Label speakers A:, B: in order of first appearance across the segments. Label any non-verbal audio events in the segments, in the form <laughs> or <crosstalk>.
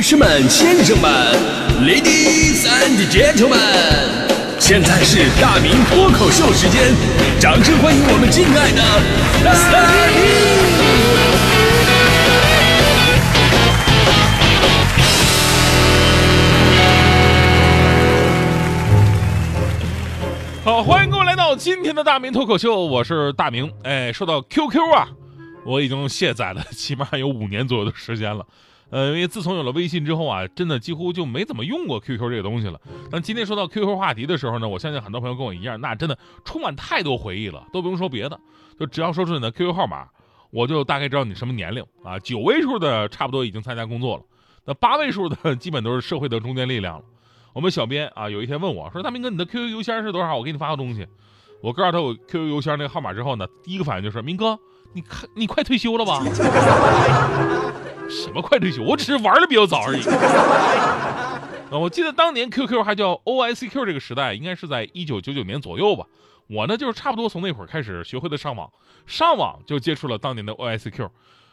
A: 女士们、先生们，Ladies and Gentlemen，现在是大明脱口秀时间，掌声欢迎我们敬爱的大明！
B: 好，欢迎各位来到今天的大明脱口秀，我是大明。哎，说到 QQ 啊，我已经卸载了，起码有五年左右的时间了。呃，因为自从有了微信之后啊，真的几乎就没怎么用过 QQ 这个东西了。但今天说到 QQ 话题的时候呢，我相信很多朋友跟我一样，那真的充满太多回忆了，都不用说别的，就只要说出你的 QQ 号码，我就大概知道你什么年龄啊。九位数的差不多已经参加工作了，那八位数的 <laughs> 基本都是社会的中坚力量了。我们小编啊，有一天问我说：“大明哥，你的 QQ 邮箱是多少？我给你发个东西。”我告诉他我 QQ 邮箱那个号码之后呢，第一个反应就是：“明哥，你看你快退休了吧？<laughs> 什么快退休？我只是玩的比较早而已。<laughs> ”啊，我记得当年 QQ 还叫 OICQ 这个时代，应该是在一九九九年左右吧。我呢，就是差不多从那会儿开始学会的上网，上网就接触了当年的 OICQ。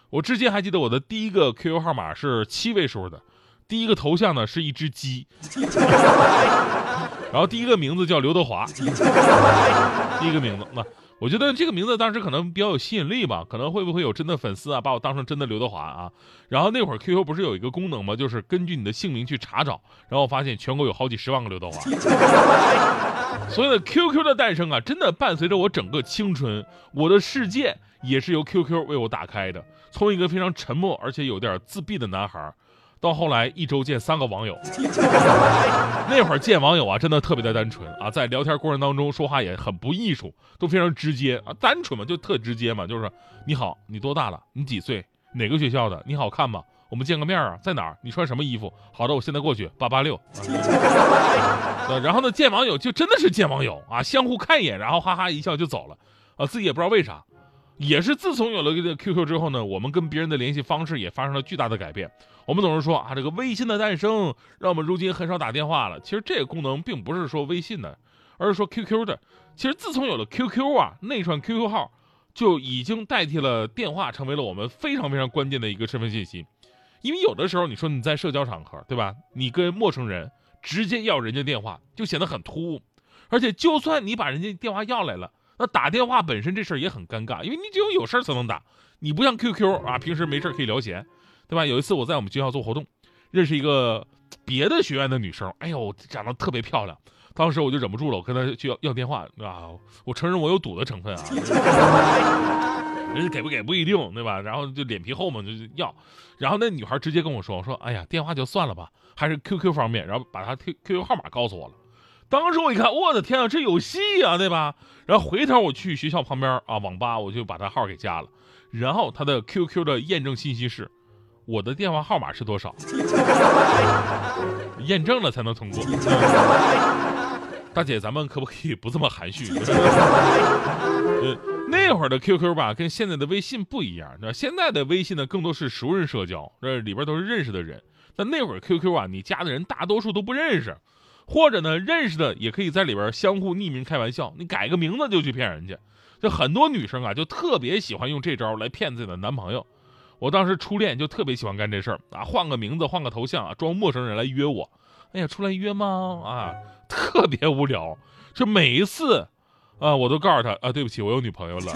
B: 我至今还记得我的第一个 QQ 号码是七位数的。第一个头像呢是一只鸡，<laughs> 然后第一个名字叫刘德华，第一个名字。那我觉得这个名字当时可能比较有吸引力吧，可能会不会有真的粉丝啊把我当成真的刘德华啊？然后那会儿 QQ 不是有一个功能吗？就是根据你的姓名去查找，然后发现全国有好几十万个刘德华。<laughs> 所以呢，QQ 的诞生啊，真的伴随着我整个青春，我的世界也是由 QQ 为我打开的。从一个非常沉默而且有点自闭的男孩。到后来一周见三个网友，那会儿见网友啊，真的特别的单纯啊，在聊天过程当中说话也很不艺术，都非常直接啊，单纯嘛，就特直接嘛，就是你好，你多大了？你几岁？哪个学校的？你好看吗？我们见个面啊，在哪儿？你穿什么衣服？好的，我现在过去八八六。然后呢，见网友就真的是见网友啊，相互看一眼，然后哈哈一笑就走了啊，自己也不知道为啥。也是自从有了这个 QQ 之后呢，我们跟别人的联系方式也发生了巨大的改变。我们总是说啊，这个微信的诞生让我们如今很少打电话了。其实这个功能并不是说微信的，而是说 QQ 的。其实自从有了 QQ 啊，那串 QQ 号就已经代替了电话，成为了我们非常非常关键的一个身份信息。因为有的时候你说你在社交场合，对吧？你跟陌生人直接要人家电话，就显得很突兀。而且就算你把人家电话要来了。那打电话本身这事儿也很尴尬，因为你只有有事儿才能打，你不像 QQ 啊，平时没事可以聊闲，对吧？有一次我在我们学校做活动，认识一个别的学院的女生，哎呦，长得特别漂亮，当时我就忍不住了，我跟她就要要电话啊，我承认我有赌的成分啊，<laughs> 人家给不给不一定，对吧？然后就脸皮厚嘛，就要，然后那女孩直接跟我说我说，哎呀，电话就算了吧，还是 QQ 方便，然后把她 Q QQ 号码告诉我了。当时我一看，我的天啊，这有戏啊，对吧？然后回头我去学校旁边啊网吧，我就把他号给加了。然后他的 QQ 的验证信息是，我的电话号码是多少？<laughs> 验证了才能通过。大姐，咱们可不可以不这么含蓄？<laughs> 呃，那会儿的 QQ 吧，跟现在的微信不一样。那现在的微信呢，更多是熟人社交，这里边都是认识的人。但那会儿 QQ 啊，你加的人大多数都不认识。或者呢，认识的也可以在里边相互匿名开玩笑，你改个名字就去骗人家。就很多女生啊，就特别喜欢用这招来骗自己的男朋友。我当时初恋就特别喜欢干这事儿啊，换个名字，换个头像啊，装陌生人来约我。哎呀，出来约吗？啊，特别无聊。就每一次啊，我都告诉他啊，对不起，我有女朋友了。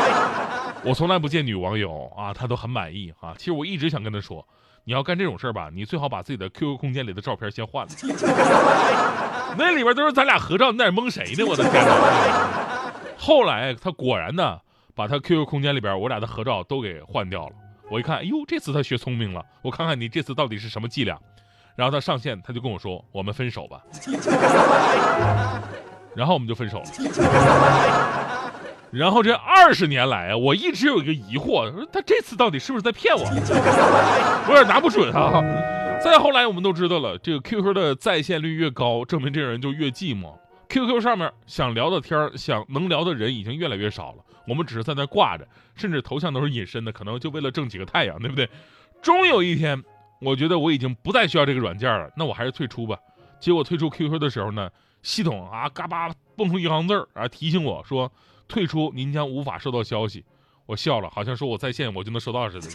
B: <laughs> 我从来不见女网友啊，他都很满意啊。其实我一直想跟他说。你要干这种事儿吧，你最好把自己的 QQ 空间里的照片先换了。<laughs> 那里边都是咱俩合照，你在蒙谁呢？我的天哪！<laughs> 后来他果然呢，把他 QQ 空间里边我俩的合照都给换掉了。我一看，哎呦，这次他学聪明了。我看看你这次到底是什么伎俩。然后他上线，他就跟我说：“我们分手吧。<laughs> ”然后我们就分手了。然后这二十年来啊，我一直有一个疑惑，说他这次到底是不是在骗我？我有点拿不准啊。再后来，我们都知道了，这个 QQ 的在线率越高，证明这个人就越寂寞。QQ 上面想聊的天想能聊的人已经越来越少了。我们只是在那挂着，甚至头像都是隐身的，可能就为了挣几个太阳，对不对？终有一天，我觉得我已经不再需要这个软件了，那我还是退出吧。结果退出 QQ 的时候呢，系统啊嘎巴蹦出一行字儿啊，提醒我说。退出，您将无法收到消息。我笑了，好像说我在线，我就能收到似的。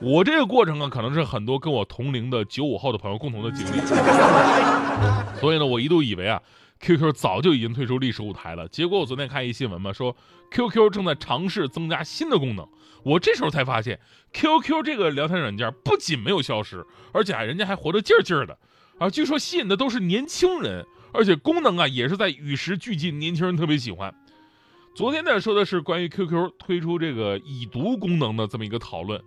B: 我这个过程啊，可能是很多跟我同龄的九五后的朋友共同的经历。所以呢，我一度以为啊，QQ 早就已经退出历史舞台了。结果我昨天看一新闻嘛，说 QQ 正在尝试增加新的功能。我这时候才发现，QQ 这个聊天软件不仅没有消失，而且啊，人家还活得劲儿劲儿的。啊，据说吸引的都是年轻人，而且功能啊也是在与时俱进，年轻人特别喜欢。昨天呢说的是关于 QQ 推出这个已读功能的这么一个讨论。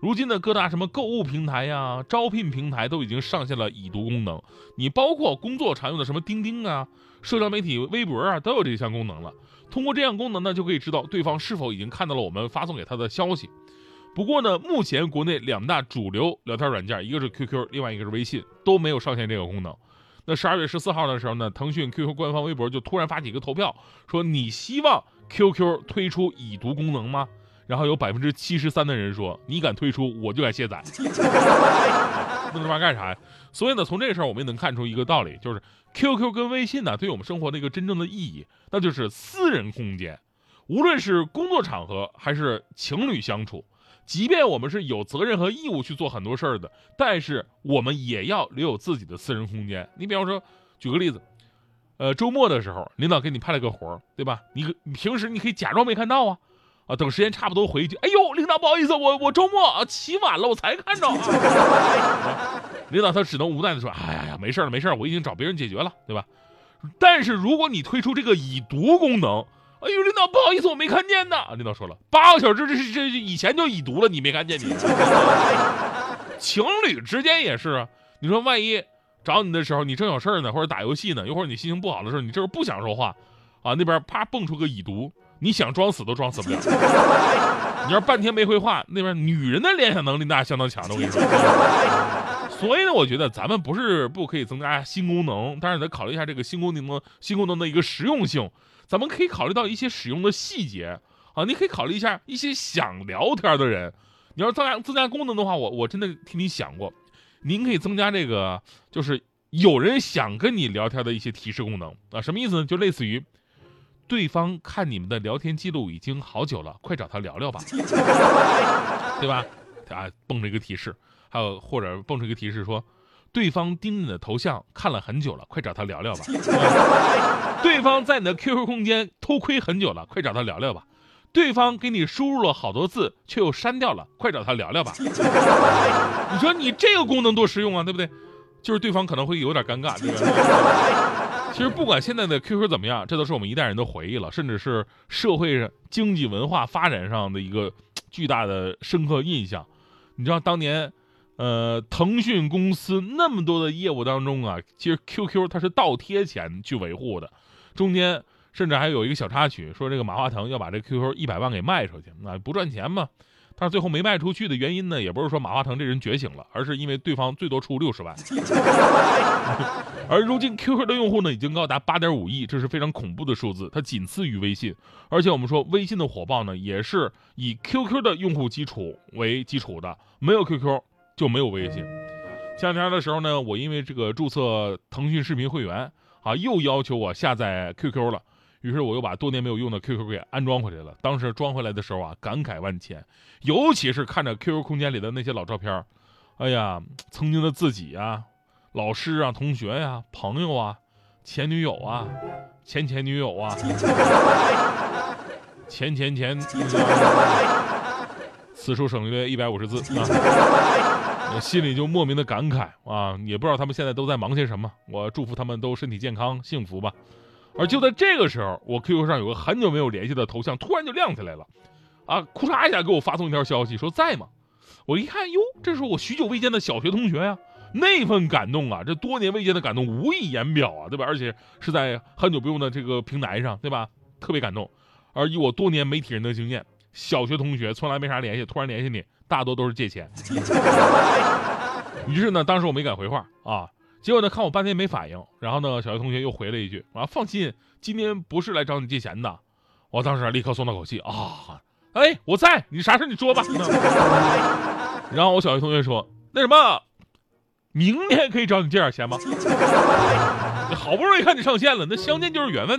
B: 如今的各大什么购物平台呀、招聘平台都已经上线了已读功能。你包括工作常用的什么钉钉啊、社交媒体微博啊，都有这项功能了。通过这项功能呢，就可以知道对方是否已经看到了我们发送给他的消息。不过呢，目前国内两大主流聊天软件，一个是 QQ，另外一个是微信，都没有上线这个功能。那十二月十四号的时候呢，腾讯 QQ 官方微博就突然发起一个投票，说你希望 QQ 推出已读功能吗？然后有百分之七十三的人说你敢推出，我就敢卸载。<laughs> 弄这玩意干啥呀？所以呢，从这个事儿我们也能看出一个道理，就是 QQ 跟微信呢，对我们生活的一个真正的意义，那就是私人空间。无论是工作场合还是情侣相处。即便我们是有责任和义务去做很多事儿的，但是我们也要留有自己的私人空间。你比方说，举个例子，呃，周末的时候，领导给你派了个活儿，对吧？你你平时你可以假装没看到啊，啊，等时间差不多回一句，哎呦，领导不好意思，我我周末啊起晚了，我才看着啊。<laughs> 领导他只能无奈的说，哎呀呀，没事了没事，我已经找别人解决了，对吧？但是如果你推出这个已读功能，哎呦，领导不好意思，我没看见呢。领导说了，八个小时这这以前就已读了，你没看见你？<laughs> 情侣之间也是啊。你说万一找你的时候，你正有事呢，或者打游戏呢，一会儿你心情不好的时候，你这是不想说话啊？那边啪蹦出个已读，你想装死都装死不了。<laughs> 你要半天没回话，那边女人的联想能力那相当强的，我跟你说。所以呢，我觉得咱们不是不可以增加新功能，但是得考虑一下这个新功能新功能的一个实用性。咱们可以考虑到一些使用的细节啊，你可以考虑一下一些想聊天的人。你要增加增加功能的话，我我真的替你想过，您可以增加这个，就是有人想跟你聊天的一些提示功能啊。什么意思呢？就类似于对方看你们的聊天记录已经好久了，快找他聊聊吧，<laughs> 对吧？啊，蹦着一个提示，还有或者蹦出一个提示说。对方盯你的头像看了很久了，快找他聊聊吧。<laughs> 对方在你的 QQ 空间偷窥很久了，快找他聊聊吧。对方给你输入了好多字，却又删掉了，快找他聊聊吧。<laughs> 你说你这个功能多实用啊，对不对？就是对方可能会有点尴尬，对吧？<laughs> 其实不管现在的 QQ 怎么样，这都是我们一代人的回忆了，甚至是社会上经济文化发展上的一个 <tsk> 巨大的深刻印象。你知道当年。呃，腾讯公司那么多的业务当中啊，其实 QQ 它是倒贴钱去维护的，中间甚至还有一个小插曲，说这个马化腾要把这 QQ 一百万给卖出去，啊，不赚钱嘛。但是最后没卖出去的原因呢，也不是说马化腾这人觉醒了，而是因为对方最多出六十万。<laughs> 而如今 QQ 的用户呢，已经高达八点五亿，这是非常恐怖的数字，它仅次于微信。而且我们说微信的火爆呢，也是以 QQ 的用户基础为基础的，没有 QQ。就没有微信。前两天的时候呢，我因为这个注册腾讯视频会员啊，又要求我下载 QQ 了。于是我又把多年没有用的 QQ 给安装回来了。当时装回来的时候啊，感慨万千，尤其是看着 QQ 空间里的那些老照片哎呀，曾经的自己啊，老师啊，同学呀，朋友啊，前女友啊，前前女友啊，前前前，此处省略一百五十字啊。我心里就莫名的感慨啊，也不知道他们现在都在忙些什么。我祝福他们都身体健康、幸福吧。而就在这个时候，我 QQ 上有个很久没有联系的头像突然就亮起来了，啊，哭嚓一下给我发送一条消息说在吗？我一看，哟，这是我许久未见的小学同学呀，那份感动啊，这多年未见的感动无以言表啊，对吧？而且是在很久不用的这个平台上，对吧？特别感动。而以我多年媒体人的经验，小学同学从来没啥联系，突然联系你。大多都是借钱，于是呢，当时我没敢回话啊。结果呢，看我半天没反应，然后呢，小学同学又回了一句：“啊，放心，今天不是来找你借钱的。”我当时立刻松了口气啊，哎，我在，你啥事你说吧。<laughs> 然后我小学同学说：“那什么，明天可以找你借点钱吗？<laughs> 好不容易看你上线了，那相见就是缘分。”